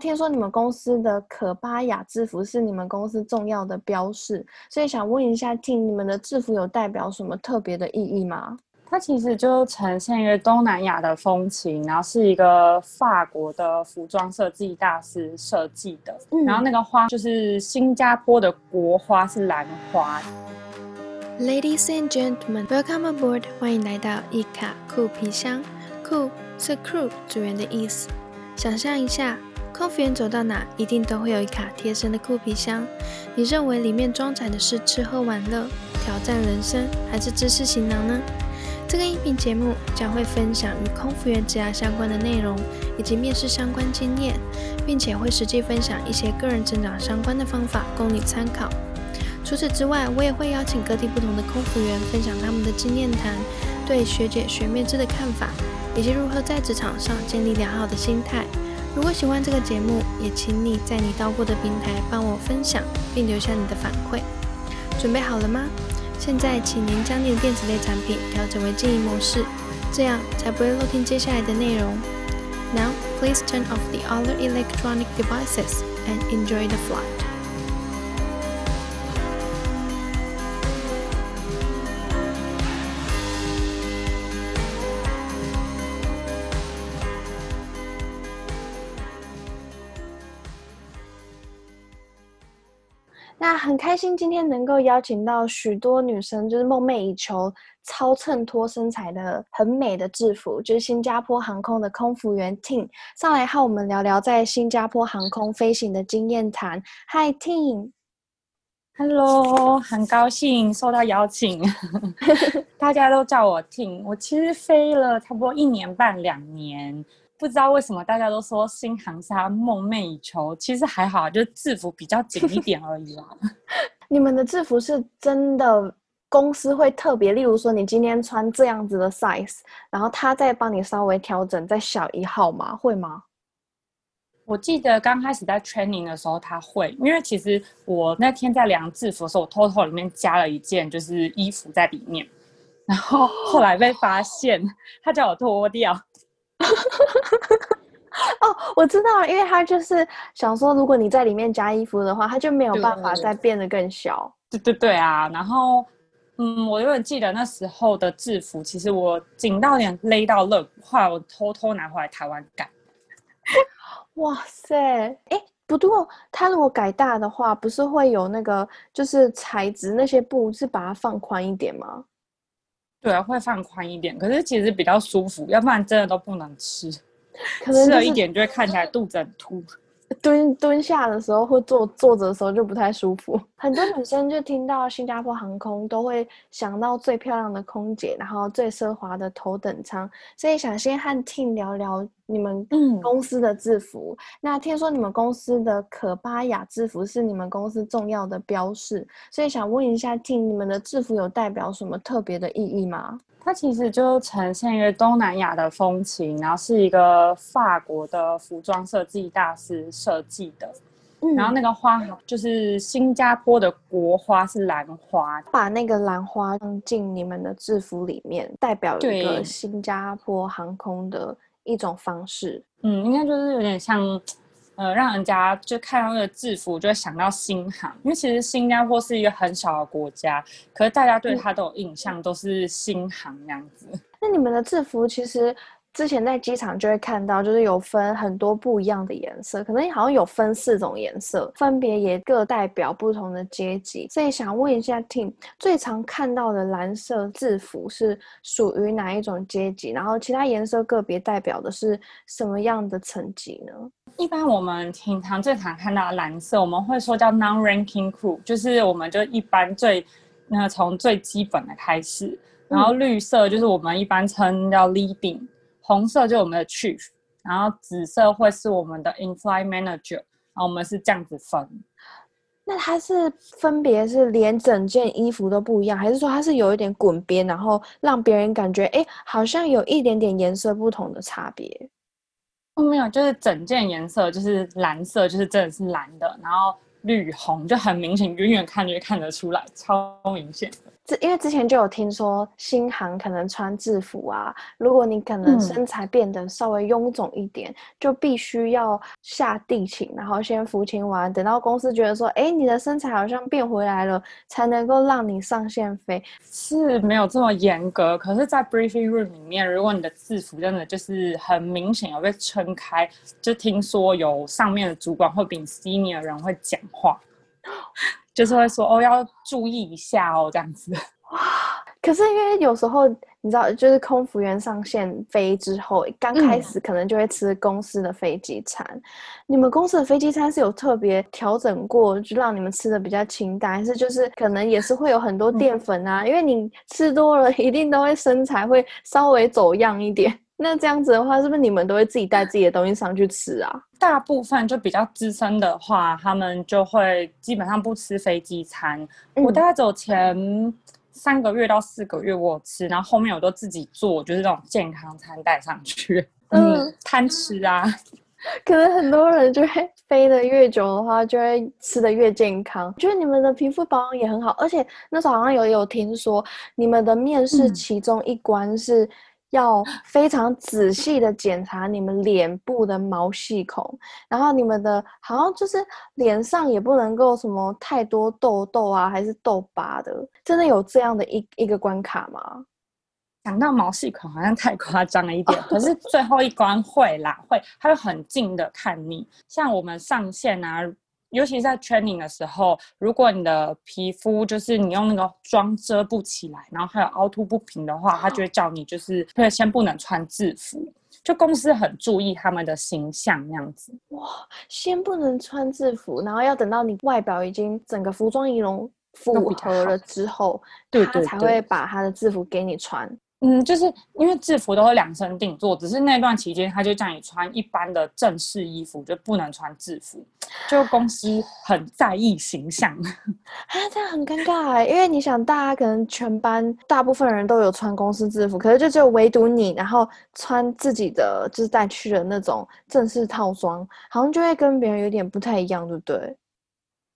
听说你们公司的可巴雅制服是你们公司重要的标识，所以想问一下，T，你们的制服有代表什么特别的意义吗？它其实就呈现一个东南亚的风情，然后是一个法国的服装设计大师设计的，然后那个花就是新加坡的国花是兰花。Ladies and gentlemen, welcome aboard，欢迎来到伊卡酷皮箱。酷是 crew 组员的意思。想象一下，空服员走到哪，一定都会有一卡贴身的酷皮箱。你认为里面装载的是吃喝玩乐、挑战人生，还是知识行囊呢？这个音频节目将会分享与空服员职涯相关的内容，以及面试相关经验，并且会实际分享一些个人成长相关的方法供你参考。除此之外，我也会邀请各地不同的空服员分享他们的经验谈，对学姐学妹制的看法，以及如何在职场上建立良好的心态。如果喜欢这个节目，也请你在你到过的平台帮我分享，并留下你的反馈。准备好了吗？现在，请您将你的电子类产品调整为静音模式，这样才不会漏听接下来的内容。Now, please turn off the other electronic devices and enjoy the flight. 很开心今天能够邀请到许多女生，就是梦寐以求、超衬托身材的很美的制服，就是新加坡航空的空服员 Ting 上来和我们聊聊在新加坡航空飞行的经验谈。Hi Ting，Hello，很高兴受到邀请，大家都叫我 Ting。我其实飞了差不多一年半两年。不知道为什么大家都说新航沙梦寐以求，其实还好，就是制服比较紧一点而已啦。你们的制服是真的公司会特别，例如说你今天穿这样子的 size，然后他再帮你稍微调整再小一号吗？会吗？我记得刚开始在 training 的时候他会，因为其实我那天在量制服的时候，我偷偷里面加了一件就是衣服在里面，然后后来被发现，他叫我脱掉。哦，我知道，因为他就是想说，如果你在里面加衣服的话，他就没有办法再变得更小。对对对啊，然后，嗯，我有点记得那时候的制服，其实我紧到点勒到肋骨，后来我偷偷拿回来台湾改。哇塞，哎，不过他如果改大的话，不是会有那个就是材质那些布是把它放宽一点吗？对啊，会放宽一点，可是其实比较舒服，要不然真的都不能吃，吃了一点就会看起来肚子很凸。蹲蹲下的时候或坐坐着的时候就不太舒服。很多女生就听到新加坡航空都会想到最漂亮的空姐，然后最奢华的头等舱，所以想先和 Tin 聊聊你们公司的制服。那听说你们公司的可巴雅制服是你们公司重要的标示，所以想问一下 Tin，你们的制服有代表什么特别的意义吗？它其实就呈现一个东南亚的风情，然后是一个法国的服装设计大师设计的，然后那个花就是新加坡的国花是兰花，把那个兰花放进你们的制服里面，代表一个新加坡航空的一种方式。嗯，应该就是有点像。呃，让人家就看到那个制服，就会想到新航，因为其实新加坡是一个很小的国家，可是大家对它都有印象，都是新航那样子。那你们的制服其实。之前在机场就会看到，就是有分很多不一样的颜色，可能好像有分四种颜色，分别也各代表不同的阶级。所以想问一下，Tim 最常看到的蓝色制服是属于哪一种阶级？然后其他颜色个别代表的是什么样的层级呢？一般我们平常最常看到蓝色，我们会说叫 non-ranking crew，就是我们就一般最那从最基本的开始。然后绿色就是我们一般称叫 leading。红色就我们的 chief，然后紫色会是我们的 in-flight manager，然后我们是这样子分。那它是分别是连整件衣服都不一样，还是说它是有一点滚边，然后让别人感觉哎，好像有一点点颜色不同的差别？没有，就是整件颜色就是蓝色，就是真的是蓝的，然后绿红就很明显，远远看就看得出来，超明显。之因为之前就有听说新航可能穿制服啊，如果你可能嗯身材变得稍微臃肿一点，就必须要下地勤，然后先服勤完，等到公司觉得说，哎，你的身材好像变回来了，才能够让你上线飞。是没有这么严格，可是，在 briefing room 里面，如果你的制服真的就是很明显有被撑开，就听说有上面的主管会比你 senior 人会讲话，就是会说哦要注意一下哦这样子。哇 可是因为有时候你知道，就是空服员上线飞之后，刚开嗯始可能就会吃公司的飞机餐。你们公司的飞机餐是有特别调整过，就让你们吃的比较清淡，还是就是可能也是会有很多淀粉啊？因为你吃多了，一定都会身材会稍微走样一点。那这样子的话，是不是你们都会自己带自己的东西上去吃啊？大部分就比较资深的话，他们就会基本上不吃飞机餐。我嗯大概走前三个月到四个月我有吃，然后后面我都自己做，就是那种健康餐带上去。嗯嗯，贪吃啊。可能很多人就会飞得越久的话，就会吃得越健康。我觉得你们的皮肤保养也很好，而且那时候好像有有听说，你们的面试嗯其中一关是要非常仔细的检查你们脸部的毛细孔，然后你们的好像就是脸上也不能够什么太多痘痘啊，还是痘疤的，真的有这样的一一个关卡吗？讲到毛细孔好像太夸张了一点，可是最后一关会啦，会，它会很近的看你。像我们上线啊，尤其是在 training 的时候，如果你的皮肤就是你用那个妆遮不起来，然后还有凹凸不平的话，他就会叫你就是对先不能穿制服。就公司很注意他们的形象那样子。哇先不能穿制服，然后要等到你外表已经整个服装仪容符合了之后，他对对对才会把他的制服给你穿。嗯，就是因为制服都会量身定做，只是那段期间他就叫你穿一般的正式衣服，就不能穿制服。就公司很在意形象，啊，这样很尴尬哎，因为你想，大家可能全班大部分人都有穿公司制服，可是就只有唯独你，然后穿自己的就是带去的那种正式套装，好像就会跟别人有点不太一样，对不对？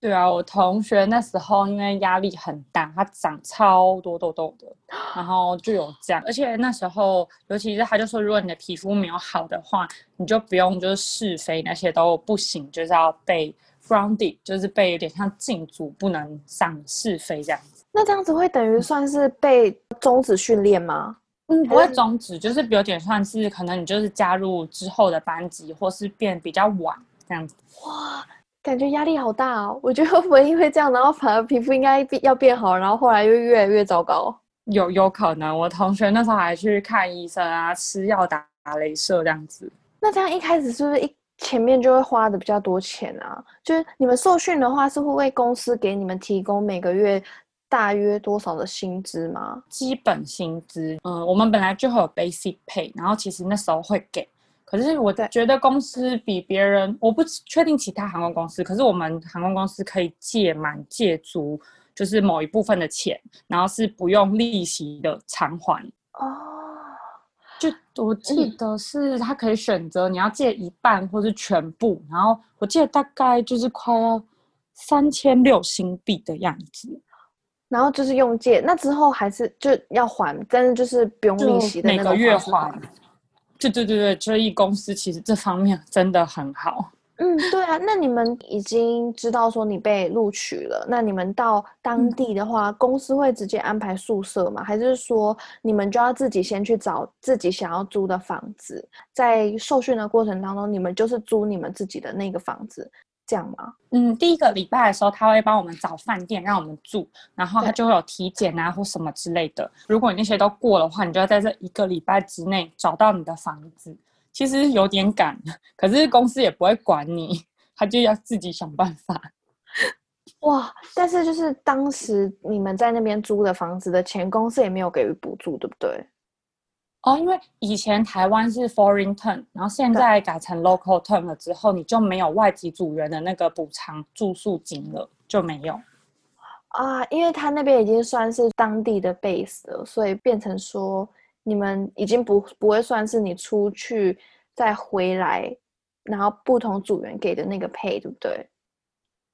对啊，我同学那时候因为压力很大，他长超多痘痘的，然后就有这样，而且那时候尤其是他就说，如果你的皮肤没有好的话，你就不用就是试飞那些都不行，就是要被 grounded，就是被有点像禁足，不能上试飞这样子。那这样子会等于算是被终止训练吗？嗯，不会终止，就是有点算是可能你就是加入之后的班级，或是变比较晚这样子。哇，感觉压力好大哦！我觉得会不会因为这样，然后反而皮肤应该变要变好，然后后来又越来越糟糕？有有可能，我同学那时候还去看医生啊，吃药打打镭射这样子。那这样一开始是不是一前面就会花的比较多钱啊？就是你们受训的话，是会为公司给你们提供每个月大约多少的薪资吗？基本薪资，嗯，我们本来就会有 basic pay，然后其实那时候会给，可是我在觉得公司比别人，我不确定其他航空公司，可是我们航空公司可以借满借足，就是某一部分的钱，然后是不用利息的偿还。哦，就我记得是他可以选择你要借一半或是全部，然后我记得大概就是快要三千六新币的样子。然后就是用借，那之后还是就要还，但是就是不用利息的那每个月还。对对对对，所以公司其实这方面真的很好。嗯，对啊，那你们已经知道说你被录取了，那你们到当嗯地的话，公司会直接安排宿舍吗？还是说你们就要自己先去找自己想要租的房子？在受训的过程当中，你们就是租你们自己的那个房子，这样吗？嗯，第一个礼拜的时候，他会帮我们找饭店让我们住，然后他就会有体检啊或什么之类的。如果你那些都过的话，你就要在这一个礼拜之内找到你的房子。其实有点赶，可是公司也不会管你，他就要自己想办法。哇！但是就是当时你们在那边租的房子的钱，公司也没有给予补助，对不对？哦，因为以前台湾是 foreign term，然后现在改成 local term 了之后，你就没有外籍组员的那个补偿住宿金了，就没有。啊，因为他那边已经算是当地的 base 了，所以变成说你们已经不不会算是你出去再回来，然后不同组员给的那个 pay，对不对？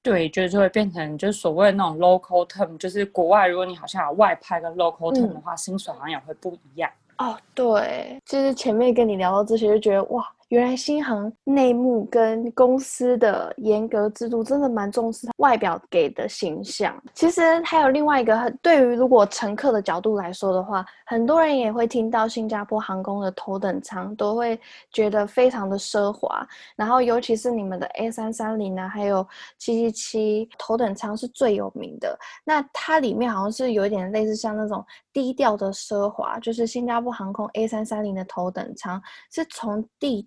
对，就是会变成就是所谓的那种 local term，就是国外如果你好像有外派跟 local term 的话，薪水好像也会不一样。哦，对，就是前面跟你聊到这些，就觉得哇。原来新航内幕跟公司的严格制度真的蛮重视外表给的形象。其实还有另外一个，对于如果乘客的角度来说的话，很多人也会听到新加坡航空的头等舱都会觉得非常的奢华。然后尤其是你们的 A 三三零呢，还有七七七头等舱是最有名的。那它里面好像是有一点类似像那种低调的奢华，就是新加坡航空 A 三三零的头等舱是从地。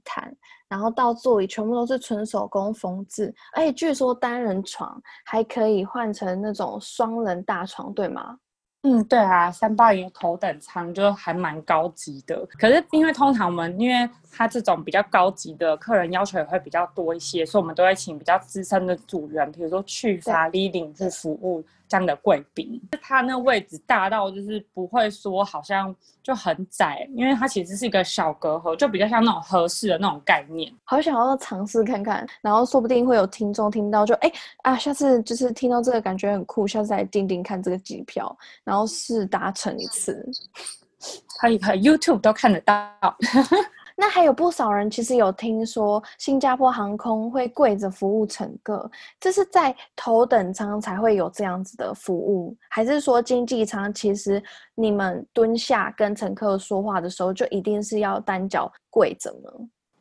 然后到座椅全部都是纯手工缝制，而且据说单人床还可以换成那种双人大床，对吗？嗯，对啊，三八零头等舱就还蛮高级的。可是因为通常我们因为他这种比较高级的客人要求也会比较多一些，所以我们都会请比较资深的组员，比如说去法 leading 去服务。这样的贵宾，它那位置大到就是不会说好像就很窄，因为它其实是一个小隔阂，就比较像那种合适的那种概念。好想要尝试看看，然后说不定会有听众听到，就哎啊，下次就是听到这个感觉很酷，下次来订订看这个机票，然后试搭乘一次。可以可以，YouTube 都看得到。那还有不少人其实有听说新加坡航空会跪着服务乘客，这是在头等舱才会有这样子的服务，还是说经济舱其实你们蹲下跟乘客说话的时候就一定是要单脚跪着呢？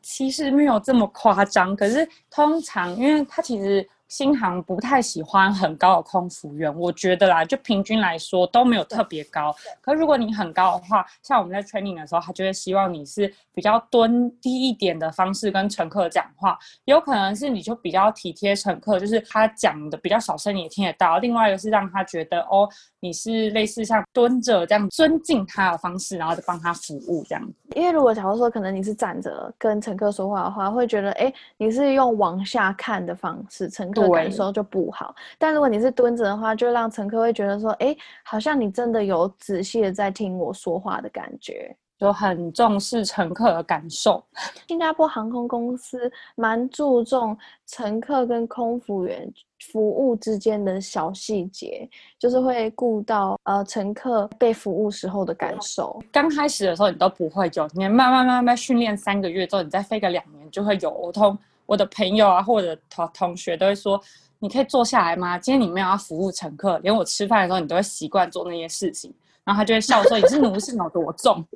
其实没有这么夸张，可是通常因为它其实。新航不太喜欢很高的空服员，我觉得啦，就平均来说都没有特别高。可如果你很高的话，像我们在 training 的时候，他就会希望你是比较蹲低一点的方式跟乘客讲话。有可能是你就比较体贴乘客，就是他讲的比较小声你也听得到。另外一个是让他觉得哦，你是类似像蹲着这样尊敬他的方式，然后就帮他服务这样子。因为如果假如说可能你是站着跟乘客说话的话，会觉得哎，你是用往下看的方式，乘客。感受就不好，但如果你是蹲着的话，就让乘客会觉得说，哎，好像你真的有仔细的在听我说话的感觉，就很重视乘客的感受。新加坡航空公司蛮注重乘客跟空服员服务之间的小细节，就是会顾到呃乘客被服务时候的感受。刚开始的时候你都不会有，你慢慢慢慢训练三个月之后，你再飞个两年就会有。我通。我的朋友啊，或者同同学都会说：“你可以坐下来吗？今天你没有要服务乘客，连我吃饭的时候，你都会习惯做那些事情。”然后他就会笑说：“你是奴性有多重？”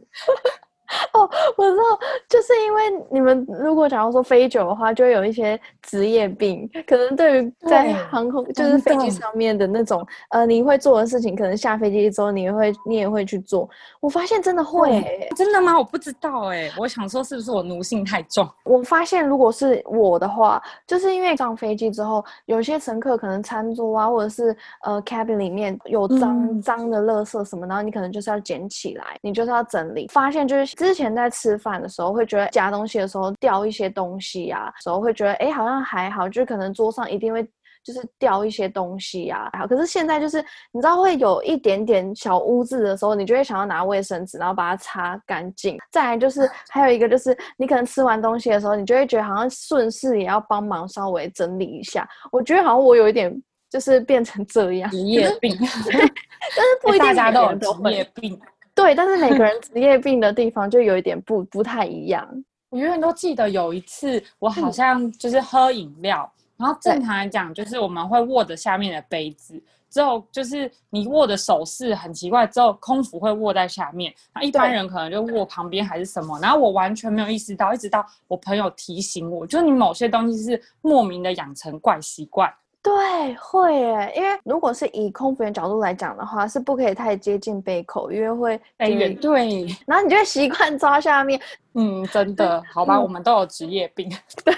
哦，我知道，就是因为你们如果假如说飞久的话，就会有一些职业病，可能对于在航空就是飞机上面的那种呃，你会做的事情，可能下飞机之后你会你也会去做。我发现真的会，真的吗？我不知道哎，我想说是不是我奴性太重？我发现如果是我的话，就是因为上飞机之后，有些乘客可能餐桌啊，或者是呃 cabin 里面有脏脏的垃圾什么，然后你可能就是要捡起来，你就是要整理。发现就是。之前在吃饭的时候，会觉得夹东西的时候掉一些东西呀，时候会觉得哎，好像还好，就是可能桌上一定会就是掉一些东西呀。好，可是现在就是你知道会有一点点小污渍的时候，你就会想要拿卫生纸，然后把它擦干净。再来就是还有一个就是你可能吃完东西的时候，你就会觉得好像顺势也要帮忙稍微整理一下。我觉得好像我有一点就是变成这样职业病，但是不一定大家都有职业病。对，但是每个人 职业病的地方就有一点不不太一样。我永远都记得有一次，我好像就是喝饮料，然后正常来讲，就是我们会握着下面的杯子，之后就是你握的手势很奇怪，之后空腹会握在下面，那一般人可能就握旁边还是什么，然后我完全没有意识到，一直到我朋友提醒我，就是你某些东西是莫名的养成怪习惯。对，会耶，因为如果是以空服员角度来讲的话，是不可以太接近杯口，因为会哎远。对，然后你就会习惯抓下面。嗯，真的，好吧，我们都有职业病。对。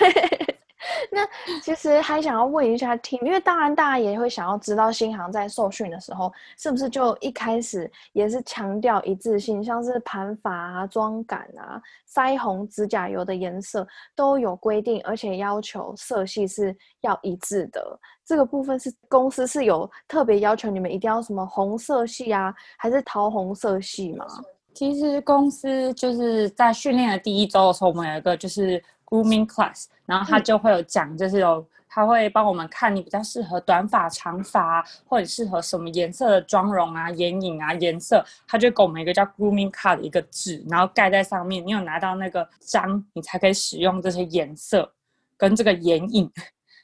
那其实还想要问一下听，因为当然大家也会想要知道新航在受训的时候，是不是就一开始也是强调一致性，像是盘法啊、妆感啊、腮红、指甲油的颜色都有规定，而且要求色系是要一致的。这个部分是公司是有特别要求你们一定要什么红色系啊，还是桃红色系吗？其实公司就是在训练的第一周的时候，我们有一个就是 grooming class，然后他就会有讲，就是有他会帮我们看你比较适合短发、长发，或者适合什么颜色的妆容啊、眼影啊、颜色，他就给我们一个叫 grooming card 的一个纸，然后盖在上面。你有拿到那个章，你才可以使用这些颜色跟这个眼影。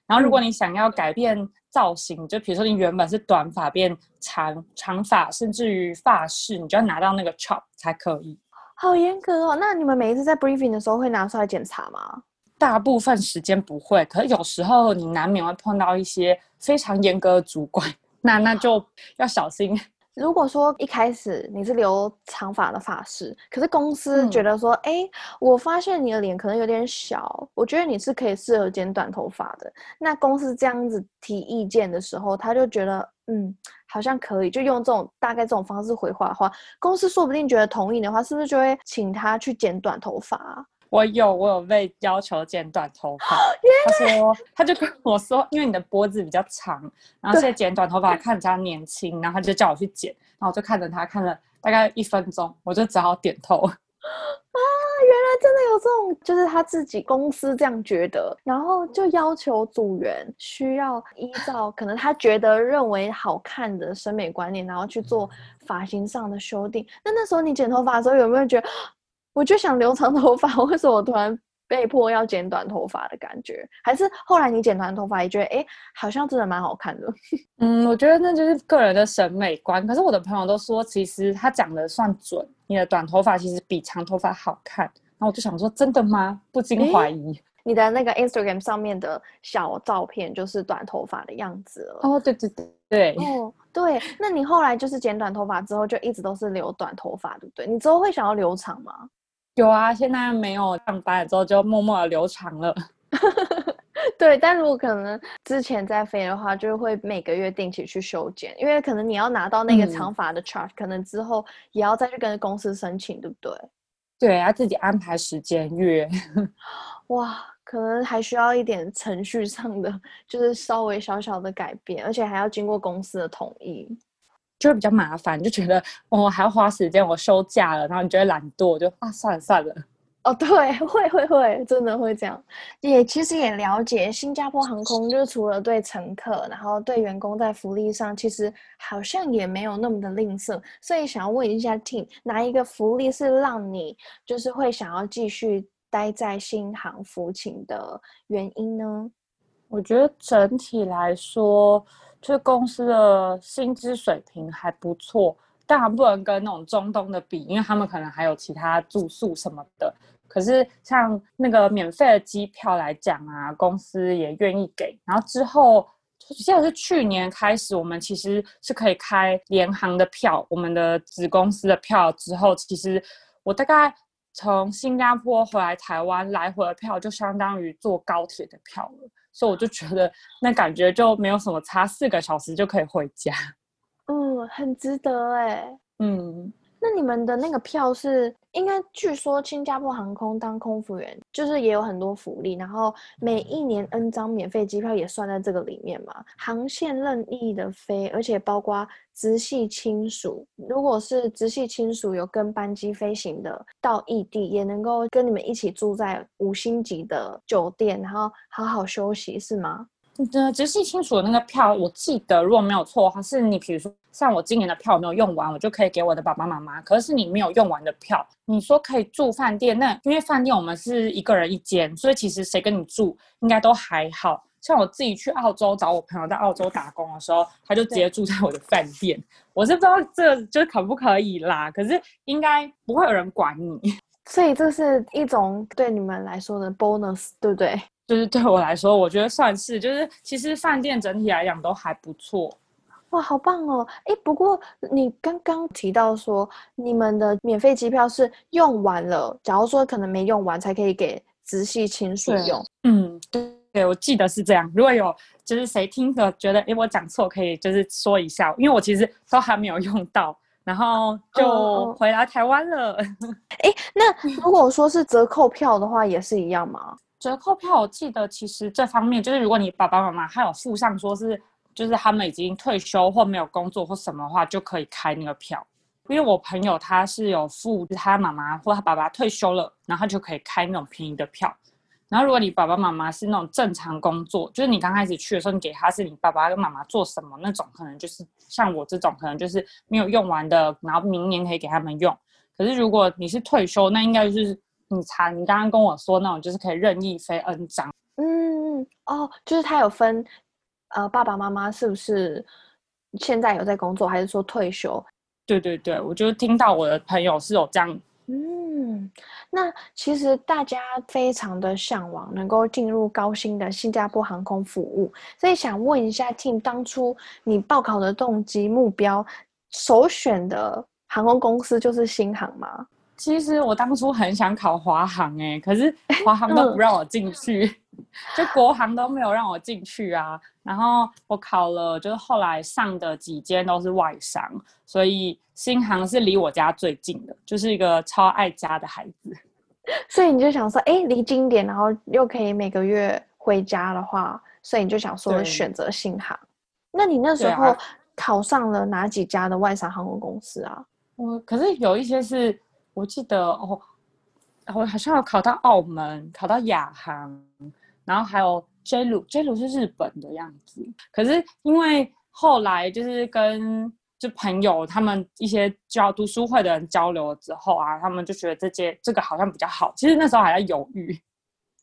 然后如果你想要改变造型，就比如说你原本是短发变长长发，甚至于发饰，你就要拿到那个 chop 才可以。好严格哦！那你们每一次在 briefing 的时候会拿出来检查吗？大部分时间不会，可是有时候你难免会碰到一些非常严格的主管，那那就要小心。如果说一开始你是留长发的发饰，可是公司觉得说，哎，我发现你的脸可能有点小，我觉得你是可以适合剪短头发的。那公司这样子提意见的时候，他就觉得，嗯，好像可以，就用这种大概这种方式回话的话，公司说不定觉得同意的话，是不是就会请他去剪短头发？我有，我有被要求剪短头发。他说，他就跟我说，因为你的脖子比较长，然后现在剪短头发看起来年轻，然后他就叫我去剪，然后我就看着他看了大概一分钟，我就只好点头。啊，原来真的有这种，就是他自己公司这样觉得，然后就要求组员需要依照可能他觉得认为好看的审美观念，然后去做发型上的修订。那那时候你剪头发的时候，有没有觉得？我就想留长头发，为什么我突然被迫要剪短头发的感觉？还是后来你剪短头发也觉得，哎，好像真的蛮好看的。嗯，我觉得那就是个人的审美观。可是我的朋友都说，其实他讲的算准，你的短头发其实比长头发好看。然后我就想说，真的吗？不禁怀疑。你的那个 Instagram 上面的小照片就是短头发的样子了。哦，对对对对。哦，对。那你后来就是剪短头发之后，就一直都是留短头发，对不对？你之后会想要留长吗？有啊，现在没有上班了之后就默默的留长了。对，但如果可能之前在飞的话，就会每个月定期去修剪，因为可能你要拿到那个长发的 charge，可能之后也要再去跟公司申请，对不对？对，要自己安排时间约。哇，可能还需要一点程序上的，就是稍微小小的改变，而且还要经过公司的同意。就会比较麻烦，就觉得我还要花时间，我休假了，然后你就会懒惰，就啊算了算了。哦，对，会会会，真的会这样。也其实也了解新加坡航空，就是除了对乘客，然后对员工在福利上，其实好像也没有那么的吝啬。所以想要问一下 Team，哪一个福利是让你就是会想要继续待在新航服勤的原因呢？我觉得整体来说。就是公司的薪资水平还不错，当然不能跟那种中东的比，因为他们可能还有其他住宿什么的。可是像那个免费的机票来讲啊，公司也愿意给。然后之后，现在是去年开始，我们其实是可以开联航的票，我们的子公司的票。之后其实我大概从新加坡回来台湾来回的票，就相当于坐高铁的票了。所以我就觉得那感觉就没有什么差，四个小时就可以回家。嗯，很值得哎。嗯。那你们的那个票是应该？据说新加坡航空当空服员就是也有很多福利，然后每一年 N 张免费机票也算在这个里面嘛。航线任意的飞，而且包括直系亲属，如果是直系亲属有跟班机飞行的到异地，也能够跟你们一起住在五星级的酒店，然后好好休息，是吗？呃，直系亲属的那个票，我记得如果没有错的话，是你比如说像我今年的票没有用完，我就可以给我的爸爸妈妈。可是你没有用完的票，你说可以住饭店，那因为饭店我们是一个人一间，所以其实谁跟你住应该都还好。像我自己去澳洲找我朋友在澳洲打工的时候，他就直接住在我的饭店。我是不知道这就可不可以啦，可是应该不会有人管你。所以这是一种对你们来说的 bonus，对不对？就是对我来说，我觉得算是，就是其实饭店整体来讲都还不错，哇，好棒哦！哎，不过你刚刚提到说你们的免费机票是用完了，假如说可能没用完才可以给直系亲属用。嗯，对，我记得是这样。如果有就是谁听着觉得哎我讲错，可以就是说一下，因为我其实都还没有用到，然后就回来台湾了。哎，那 如果说是折扣票的话，也是一样吗？折扣票，我记得其实这方面就是，如果你爸爸妈妈还有附上说是，就是他们已经退休或没有工作或什么的话，就可以开那个票。因为我朋友他是有付他妈妈或他爸爸退休了，然后就可以开那种便宜的票。然后如果你爸爸妈妈是那种正常工作，就是你刚开始去的时候，你给他是你爸爸跟妈妈做什么那种，可能就是像我这种，可能就是没有用完的，然后明年可以给他们用。可是如果你是退休，那应该就是你查你刚刚跟我说那种，就是可以任意飞 N 张。嗯，哦，就是他有分，呃，爸爸妈妈是不是现在有在工作，还是说退休？对对对，我就听到我的朋友是有这样。嗯，那其实大家非常的向往能够进入高薪的新加坡航空服务，所以想问一下 Tim，当初你报考的动机、目标、首选的航空公司就是新航吗？其实我当初很想考华航哎，可是华航都不让我进去，就国航都没有让我进去啊。然后我考了，就是后来上的几间都是外商，所以新航是离我家最近的，就是一个超爱家的孩子。所以你就想说，哎，离近点，然后又可以每个月回家的话，所以你就想说选择新航。那你那时候考上了哪几家的外商航空公司啊？我可是有一些是。我记得哦，我好像有考到澳门，考到亚航，然后还有 J 鲁，J 鲁是日本的样子。可是因为后来就是跟就朋友他们一些教读书会的人交流了之后啊，他们就觉得这些这个好像比较好。其实那时候还在犹豫，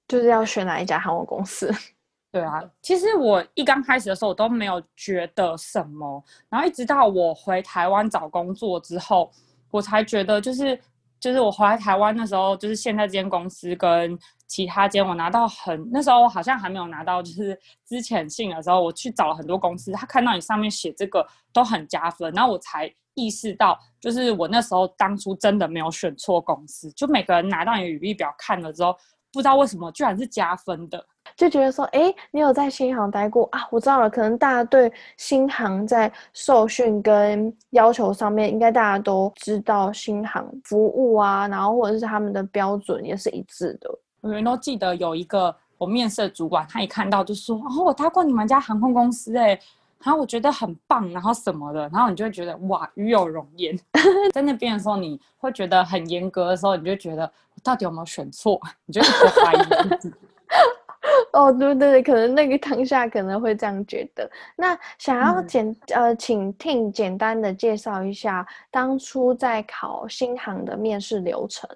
就是要选哪一家航空公司。对啊，其实我一刚开始的时候我都没有觉得什么，然后一直到我回台湾找工作之后，我才觉得就是。就是我回来台湾那时候，就是现在这间公司跟其他间，我拿到很那时候好像还没有拿到，就是之前信的时候，我去找了很多公司，他看到你上面写这个都很加分，然后我才意识到，就是我那时候当初真的没有选错公司，就每个人拿到你的履历表看了之后。不知道为什么居然是加分的，就觉得说，哎，你有在新航待过啊？我知道了，可能大家对新航在受训跟要求上面，应该大家都知道新航服务啊，然后或者是他们的标准也是一致的。我人都记得有一个我面试的主管，他一看到就说，哦，我搭过你们家航空公司，哎。然后我觉得很棒，然后什么的，然后你就会觉得哇，与有容焉。在那边的时候，你会觉得很严格的时候，你就觉得我到底有没有选错？你就一直怀疑自己。哦，对对对，可能那个当下可能会这样觉得。那想要简呃，请听简单的介绍一下当初在考新航的面试流程。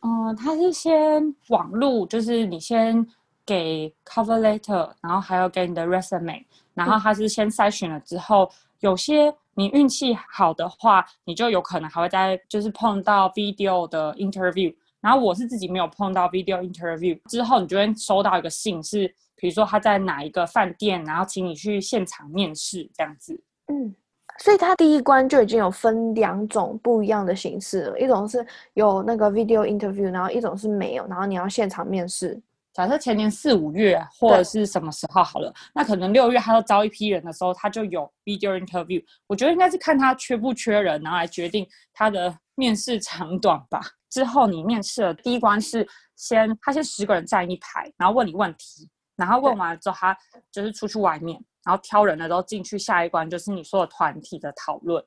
嗯，他是先网路，就是你先。给 cover letter，然后还有给你的 resume，然后他是先筛选了之后，有些你运气好的话，你就有可能还会在就是碰到 video 的 interview，然后我是自己没有碰到 video interview，之后你就会收到一个信，是比如说他在哪一个饭店，然后请你去现场面试这样子。嗯，所以他第一关就已经有分两种不一样的形式了，一种是有那个 video interview，然后一种是没有，然后你要现场面试。假设前年四五月或者是什么时候好了，那可能六月他要招一批人的时候，他就有 video interview。我觉得应该是看他缺不缺人，然后来决定他的面试长短吧。之后你面试的第一关是先他先十个人站一排，然后问你问题，然后问完了之后，他就是出去外面，然后挑人的时候进去下一关就是你说的团体的讨论。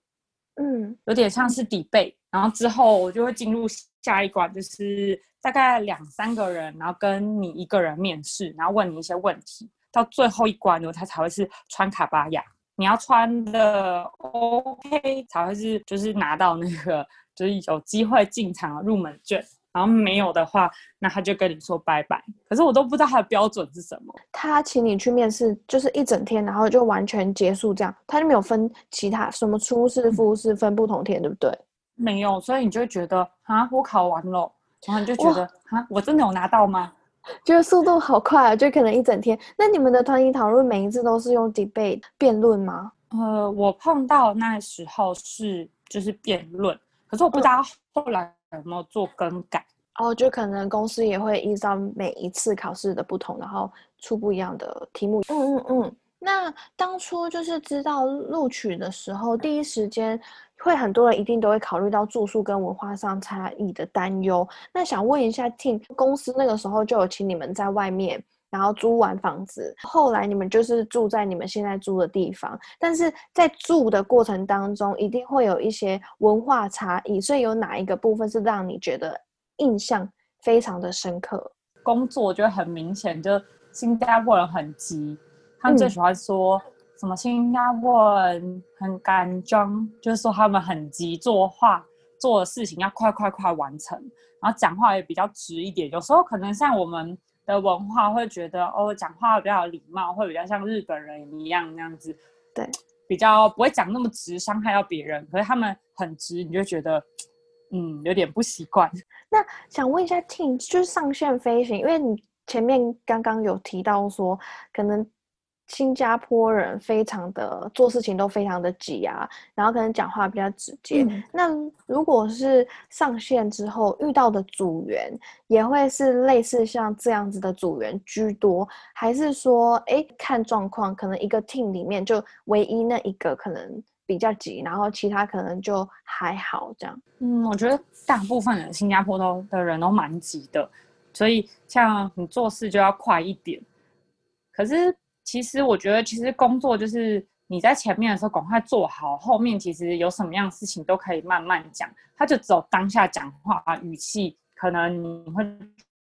嗯，有点像是底背，然后之后我就会进入下一关，就是大概两三个人，然后跟你一个人面试，然后问你一些问题，到最后一关呢，他才会是穿卡巴亚，你要穿的 OK 才会是就是拿到那个就是有机会进场入门券。然后没有的话，那他就跟你说拜拜。可是我都不知道他的标准是什么。他请你去面试，就是一整天，然后就完全结束这样。他就没有分其他什么初试、复试分不同天，对不对？没有，所以你就会觉得啊，我考完了，然后你就觉得啊，我真的有拿到吗？就是速度好快啊，就可能一整天。那你们的团体讨论每一次都是用 debate 辩论吗？呃，我碰到那时候是就是辩论，可是我不知道后来。有没有做更改？哦，就可能公司也会依照每一次考试的不同，然后出不一样的题目。嗯嗯嗯。那当初就是知道录取的时候，第一时间会很多人一定都会考虑到住宿跟文化上差异的担忧。那想问一下，Tim 公司那个时候就有请你们在外面。然后租完房子，后来你们就是住在你们现在住的地方，但是在住的过程当中，一定会有一些文化差异。所以有哪一个部分是让你觉得印象非常的深刻？工作就会很明显，就新加坡人很急，他们最喜欢说什么新加坡人很干装，就是说他们很急做话，做的事情要快快快完成，然后讲话也比较直一点。有时候可能像我们的文化会觉得哦，讲话比较有礼貌，会比较像日本人一样那样子，对，比较不会讲那么直，伤害到别人。可是他们很直，你就觉得。嗯，有点不习惯。那想问一下，Tim，就是上线飞行，因为你前面刚刚有提到说，可能新加坡人非常的做事情都非常的急啊，然后可能讲话比较直接。那如果是上线之后遇到的组员，也会是类似像这样子的组员居多，还是说，哎，看状况，可能一个 team 里面就唯一那一个可能？比较急，然后其他可能就还好这样。嗯，我觉得大部分人新加坡都的人都蛮急的，所以像你做事就要快一点。可是其实我觉得，其实工作就是你在前面的时候赶快做好，后面其实有什么样的事情都可以慢慢讲。他就只有当下讲话语气，可能你会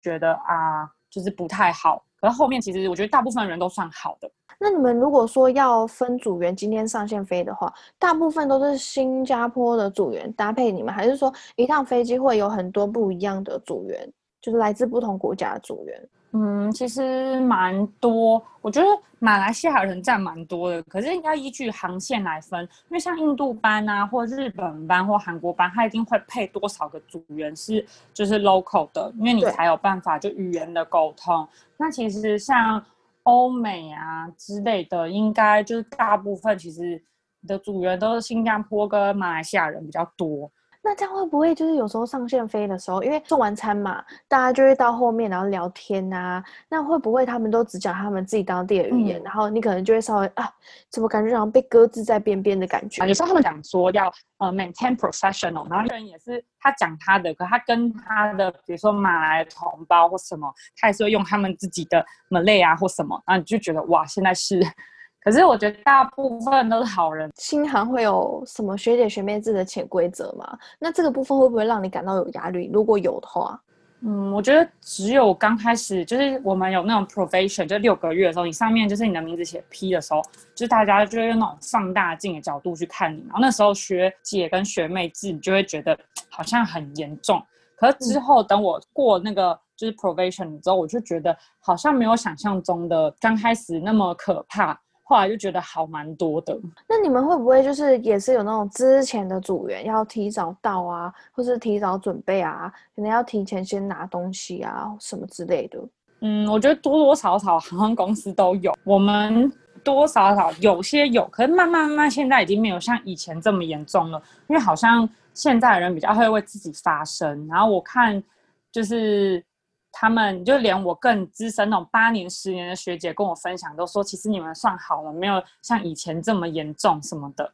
觉得啊，就是不太好。可是后面其实我觉得大部分人都算好的。那你们如果说要分组员今天上线飞的话，大部分都是新加坡的组员搭配你们，还是说一趟飞机会有很多不一样的组员，就是来自不同国家的组员？嗯，其实蛮多，我觉得马来西亚人占蛮多的，可是应该依据航线来分，因为像印度班啊，或日本班或韩国班，它一定会配多少个组员是就是 local 的，因为你才有办法就语言的沟通。那其实像。欧美啊之类的，应该就是大部分其实的组员都是新加坡跟马来西亚人比较多。那这样会不会就是有时候上线飞的时候，因为送完餐嘛，大家就会到后面然后聊天啊？那会不会他们都只讲他们自己当地的语言，然后你可能就会稍微啊，怎么感觉好像被搁置在边边的感觉？有时候他们讲说要呃 maintain professional，然后人也是他讲他的，可他跟他的比如说马来同胞或什么，他也是会用他们自己的 Malay 啊或什么，然后你就觉得哇，现在是。可是我觉得大部分都是好人。新航会有什么学姐学妹制的潜规则吗？那这个部分会不会让你感到有压力？如果有的话，嗯，我觉得只有刚开始，就是我们有那种 probation，就六个月的时候，你上面就是你的名字写 P 的时候，就是大家就会用那种放大镜的角度去看你。然后那时候学姐跟学妹制，你就会觉得好像很严重。可是之后等我过那个就是 probation 之后，我就觉得好像没有想象中的刚开始那么可怕。后来就觉得好蛮多的。那你们会不会就是也是有那种之前的组员要提早到啊，或是提早准备啊，可能要提前先拿东西啊什么之类的？嗯，我觉得多多少少航空公司都有，我们多多少少有些有，可是慢慢慢慢现在已经没有像以前这么严重了，因为好像现在的人比较会为自己发声。然后我看就是。他们就连我更资深那种八年、十年的学姐跟我分享，都说其实你们算好了，没有像以前这么严重什么的。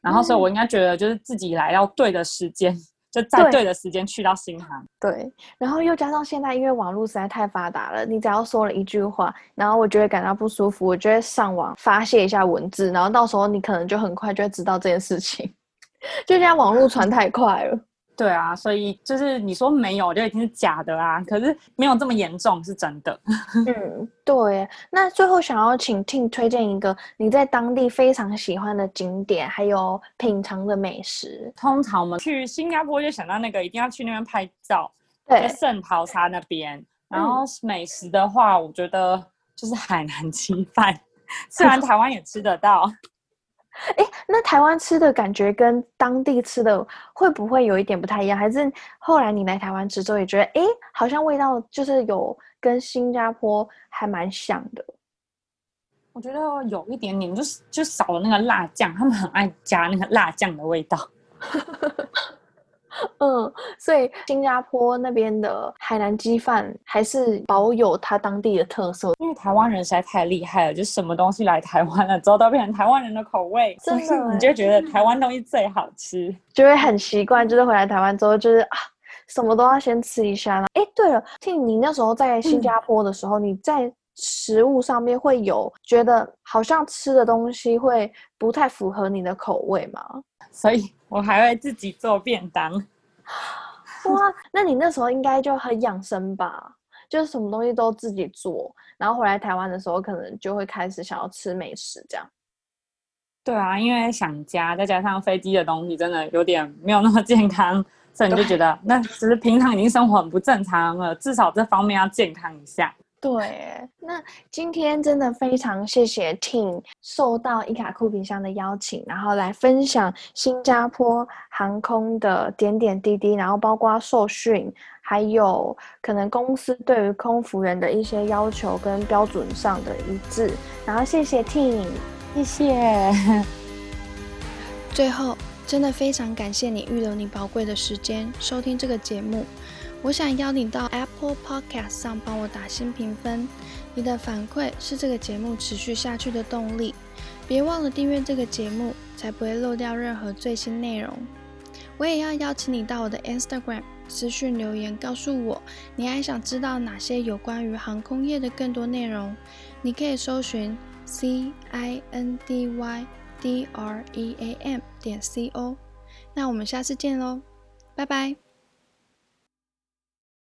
然后，所以我应该觉得就是自己来要对的时间，就在对的时间去到新航。对，然后又加上现在因为网络实在太发达了，你只要说了一句话，然后我就会感到不舒服，我就会上网发泄一下文字，然后到时候你可能就很快就会知道这件事情。就现在网络传太快了。对啊，所以就是你说没有，就已经是假的啊。可是没有这么严重，是真的。嗯，对。那最后想要请 Tim 推荐一个你在当地非常喜欢的景点，还有品尝的美食。通常我们去新加坡就想到那个，一定要去那边拍照，在圣淘沙那边。然后美食的话，我觉得就是海南 鸡饭，虽然台湾也吃得到。哎，那台湾吃的感觉跟当地吃的会不会有一点不太一样？还是后来你来台湾吃之后也觉得，哎，好像味道就是有跟新加坡还蛮像的。我觉得有一点点，就是就少了那个辣酱，他们很爱加那个辣酱的味道。嗯，所以新加坡那边的海南鸡饭还是保有它当地的特色，因为台湾人实在太厉害了，就什么东西来台湾了之后都变成台湾人的口味，真的，你就觉得台湾东西最好吃，就会很习惯，就是回来台湾之后就是啊，什么都要先吃一下。哎，对了，听你那时候在新加坡的时候，你在食物上面会有觉得好像吃的东西会不太符合你的口味吗？所以我还会自己做便当。哇，那你那时候应该就很养生吧？就是什么东西都自己做，然后回来台湾的时候，可能就会开始想要吃美食这样。对啊，因为想家，再加上飞机的东西真的有点没有那么健康，所以你就觉得那只是平常已经生活很不正常了，至少这方面要健康一下。对，那今天真的非常谢谢 Tin 受到伊卡库皮箱的邀请，然后来分享新加坡航空的点点滴滴，然后包括受训，还有可能公司对于空服员的一些要求跟标准上的一致。然后谢谢 Tin，谢谢。最后，真的非常感谢你预留你宝贵的时间收听这个节目。我想邀你到 Apple Podcast 上帮我打新评分，你的反馈是这个节目持续下去的动力。别忘了订阅这个节目，才不会漏掉任何最新内容。我也要邀请你到我的 Instagram 私讯留言，告诉我你还想知道哪些有关于航空业的更多内容。你可以搜寻 C I N D Y D R E A M 点 C O。那我们下次见喽，拜拜。